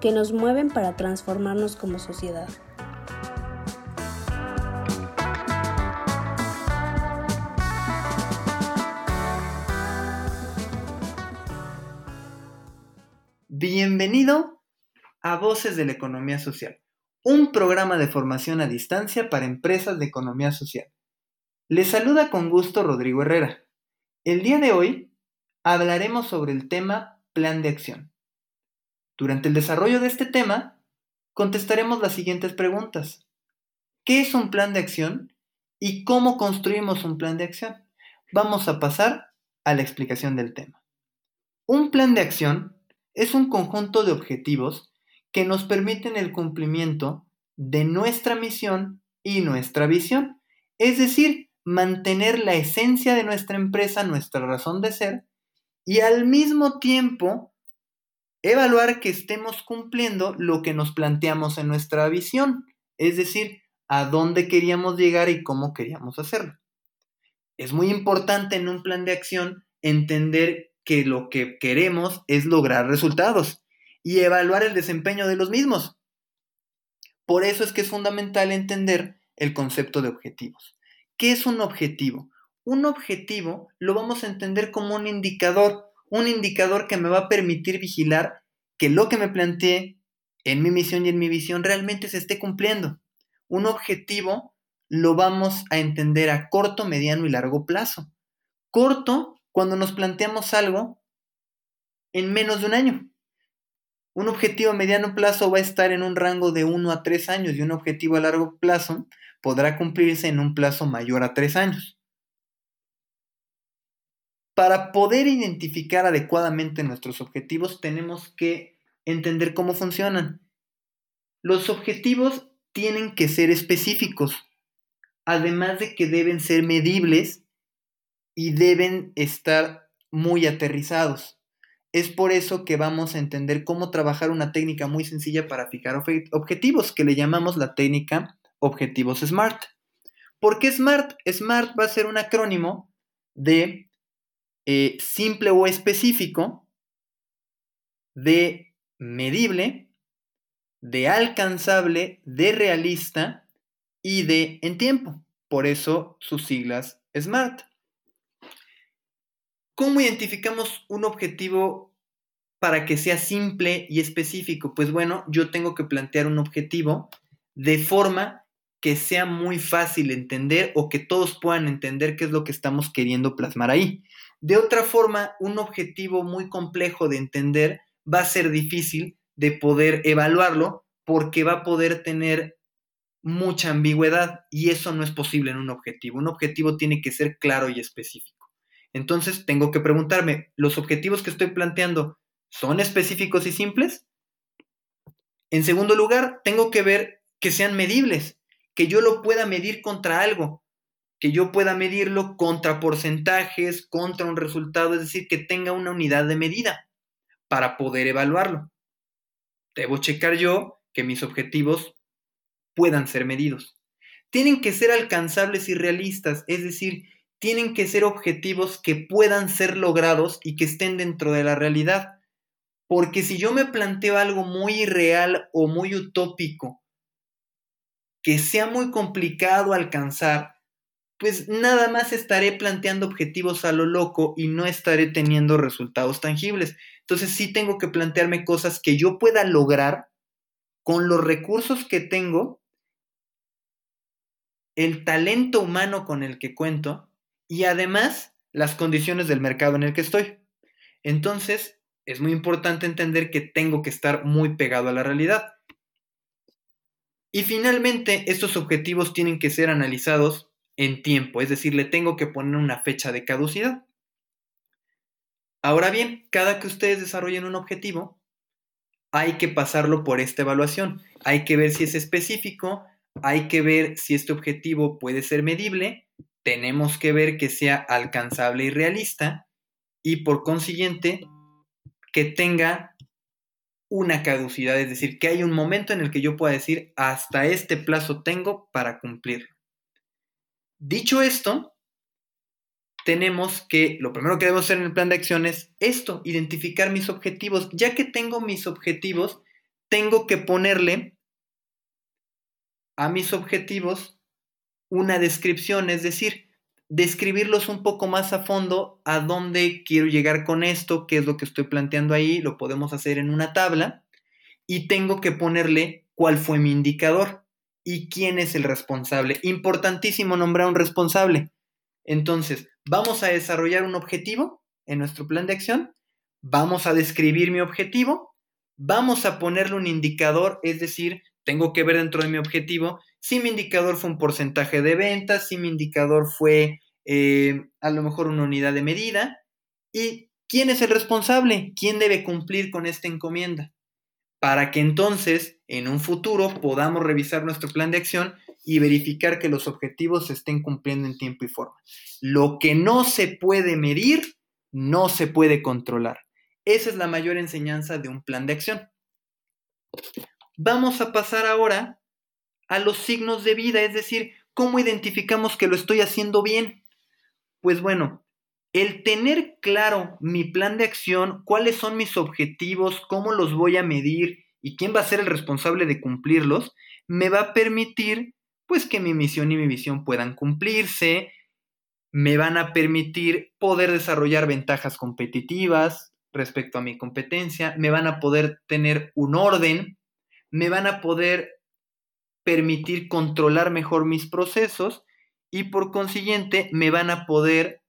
que nos mueven para transformarnos como sociedad. Bienvenido a Voces de la Economía Social, un programa de formación a distancia para empresas de economía social. Les saluda con gusto Rodrigo Herrera. El día de hoy hablaremos sobre el tema plan de acción. Durante el desarrollo de este tema, contestaremos las siguientes preguntas. ¿Qué es un plan de acción y cómo construimos un plan de acción? Vamos a pasar a la explicación del tema. Un plan de acción es un conjunto de objetivos que nos permiten el cumplimiento de nuestra misión y nuestra visión, es decir, mantener la esencia de nuestra empresa, nuestra razón de ser, y al mismo tiempo evaluar que estemos cumpliendo lo que nos planteamos en nuestra visión, es decir, a dónde queríamos llegar y cómo queríamos hacerlo. Es muy importante en un plan de acción entender que lo que queremos es lograr resultados y evaluar el desempeño de los mismos. Por eso es que es fundamental entender el concepto de objetivos. ¿Qué es un objetivo? Un objetivo lo vamos a entender como un indicador, un indicador que me va a permitir vigilar que lo que me planteé en mi misión y en mi visión realmente se esté cumpliendo. Un objetivo lo vamos a entender a corto, mediano y largo plazo. Corto, cuando nos planteamos algo en menos de un año. Un objetivo a mediano plazo va a estar en un rango de 1 a 3 años y un objetivo a largo plazo podrá cumplirse en un plazo mayor a tres años. Para poder identificar adecuadamente nuestros objetivos tenemos que entender cómo funcionan. Los objetivos tienen que ser específicos, además de que deben ser medibles y deben estar muy aterrizados. Es por eso que vamos a entender cómo trabajar una técnica muy sencilla para fijar objetivos, que le llamamos la técnica objetivos SMART. ¿Por qué SMART? SMART va a ser un acrónimo de eh, simple o específico, de medible, de alcanzable, de realista y de en tiempo. Por eso sus siglas SMART. ¿Cómo identificamos un objetivo para que sea simple y específico? Pues bueno, yo tengo que plantear un objetivo de forma que sea muy fácil entender o que todos puedan entender qué es lo que estamos queriendo plasmar ahí. De otra forma, un objetivo muy complejo de entender va a ser difícil de poder evaluarlo porque va a poder tener mucha ambigüedad y eso no es posible en un objetivo. Un objetivo tiene que ser claro y específico. Entonces, tengo que preguntarme, ¿los objetivos que estoy planteando son específicos y simples? En segundo lugar, tengo que ver que sean medibles que yo lo pueda medir contra algo, que yo pueda medirlo contra porcentajes, contra un resultado, es decir, que tenga una unidad de medida para poder evaluarlo. Debo checar yo que mis objetivos puedan ser medidos. Tienen que ser alcanzables y realistas, es decir, tienen que ser objetivos que puedan ser logrados y que estén dentro de la realidad. Porque si yo me planteo algo muy irreal o muy utópico que sea muy complicado alcanzar, pues nada más estaré planteando objetivos a lo loco y no estaré teniendo resultados tangibles. Entonces sí tengo que plantearme cosas que yo pueda lograr con los recursos que tengo, el talento humano con el que cuento y además las condiciones del mercado en el que estoy. Entonces es muy importante entender que tengo que estar muy pegado a la realidad. Y finalmente, estos objetivos tienen que ser analizados en tiempo, es decir, le tengo que poner una fecha de caducidad. Ahora bien, cada que ustedes desarrollen un objetivo, hay que pasarlo por esta evaluación. Hay que ver si es específico, hay que ver si este objetivo puede ser medible, tenemos que ver que sea alcanzable y realista y por consiguiente que tenga una caducidad, es decir, que hay un momento en el que yo pueda decir hasta este plazo tengo para cumplirlo. Dicho esto, tenemos que, lo primero que debo hacer en el plan de acción es esto, identificar mis objetivos. Ya que tengo mis objetivos, tengo que ponerle a mis objetivos una descripción, es decir, describirlos un poco más a fondo, a dónde quiero llegar con esto, qué es lo que estoy planteando ahí, lo podemos hacer en una tabla y tengo que ponerle cuál fue mi indicador y quién es el responsable. Importantísimo nombrar un responsable. Entonces, vamos a desarrollar un objetivo en nuestro plan de acción, vamos a describir mi objetivo, vamos a ponerle un indicador, es decir, tengo que ver dentro de mi objetivo si mi indicador fue un porcentaje de ventas, si mi indicador fue eh, a lo mejor una unidad de medida y quién es el responsable, quién debe cumplir con esta encomienda, para que entonces en un futuro podamos revisar nuestro plan de acción y verificar que los objetivos se estén cumpliendo en tiempo y forma. Lo que no se puede medir, no se puede controlar. Esa es la mayor enseñanza de un plan de acción. Vamos a pasar ahora a los signos de vida, es decir, cómo identificamos que lo estoy haciendo bien. Pues bueno, el tener claro mi plan de acción, cuáles son mis objetivos, cómo los voy a medir y quién va a ser el responsable de cumplirlos, me va a permitir pues que mi misión y mi visión puedan cumplirse, me van a permitir poder desarrollar ventajas competitivas respecto a mi competencia, me van a poder tener un orden, me van a poder permitir controlar mejor mis procesos y por consiguiente me van a poder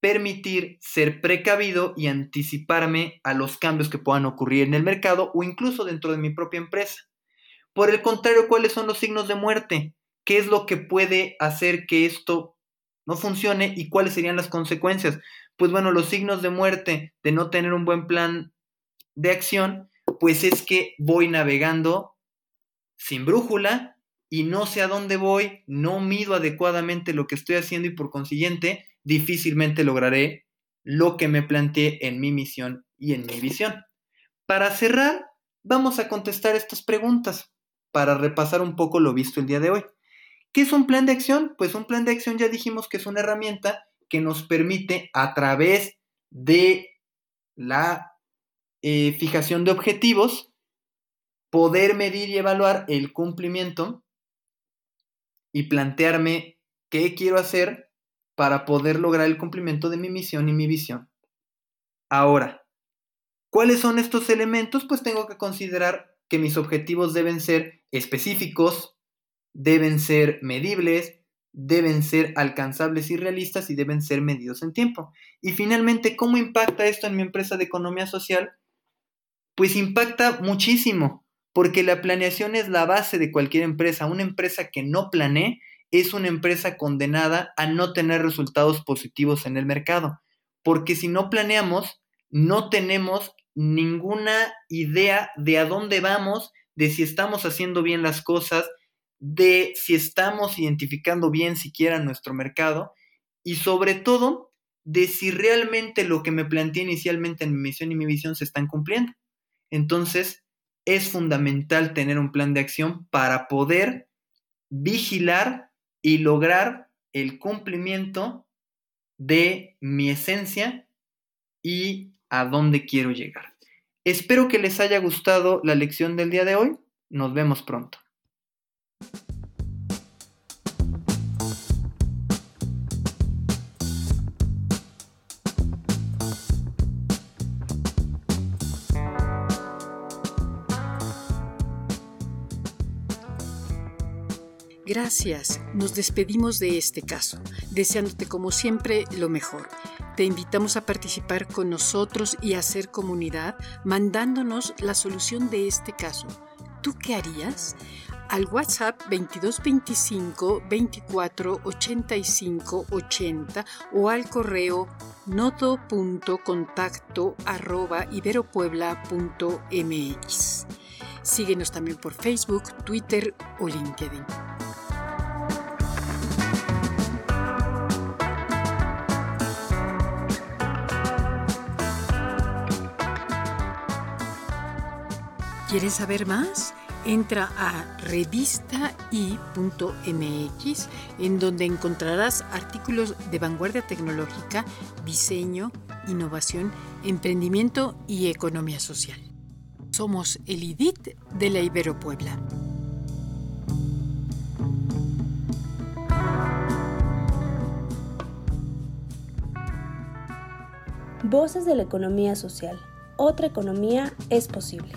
permitir ser precavido y anticiparme a los cambios que puedan ocurrir en el mercado o incluso dentro de mi propia empresa. Por el contrario, ¿cuáles son los signos de muerte? ¿Qué es lo que puede hacer que esto no funcione y cuáles serían las consecuencias? Pues bueno, los signos de muerte de no tener un buen plan de acción, pues es que voy navegando sin brújula y no sé a dónde voy, no mido adecuadamente lo que estoy haciendo y por consiguiente difícilmente lograré lo que me planteé en mi misión y en mi visión. Para cerrar, vamos a contestar estas preguntas para repasar un poco lo visto el día de hoy. ¿Qué es un plan de acción? Pues un plan de acción ya dijimos que es una herramienta que nos permite a través de la eh, fijación de objetivos poder medir y evaluar el cumplimiento y plantearme qué quiero hacer para poder lograr el cumplimiento de mi misión y mi visión. Ahora, ¿cuáles son estos elementos? Pues tengo que considerar que mis objetivos deben ser específicos, deben ser medibles, deben ser alcanzables y realistas y deben ser medidos en tiempo. Y finalmente, ¿cómo impacta esto en mi empresa de economía social? Pues impacta muchísimo, porque la planeación es la base de cualquier empresa. Una empresa que no planee es una empresa condenada a no tener resultados positivos en el mercado, porque si no planeamos, no tenemos ninguna idea de a dónde vamos, de si estamos haciendo bien las cosas, de si estamos identificando bien siquiera nuestro mercado y sobre todo de si realmente lo que me planteé inicialmente en mi misión y mi visión se están cumpliendo. Entonces, es fundamental tener un plan de acción para poder vigilar y lograr el cumplimiento de mi esencia y a dónde quiero llegar. Espero que les haya gustado la lección del día de hoy. Nos vemos pronto. Gracias. Nos despedimos de este caso, deseándote como siempre lo mejor. Te invitamos a participar con nosotros y a hacer comunidad mandándonos la solución de este caso. ¿Tú qué harías? al WhatsApp 2225 24 85 80 o al correo nodo.contacto iberopuebla.mx. Síguenos también por Facebook, Twitter o LinkedIn. ¿Quieres saber más? Entra a revistai.mx en donde encontrarás artículos de vanguardia tecnológica, diseño, innovación, emprendimiento y economía social. Somos el IDIT de la Ibero Puebla. Voces de la economía social. Otra economía es posible.